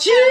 Cheers!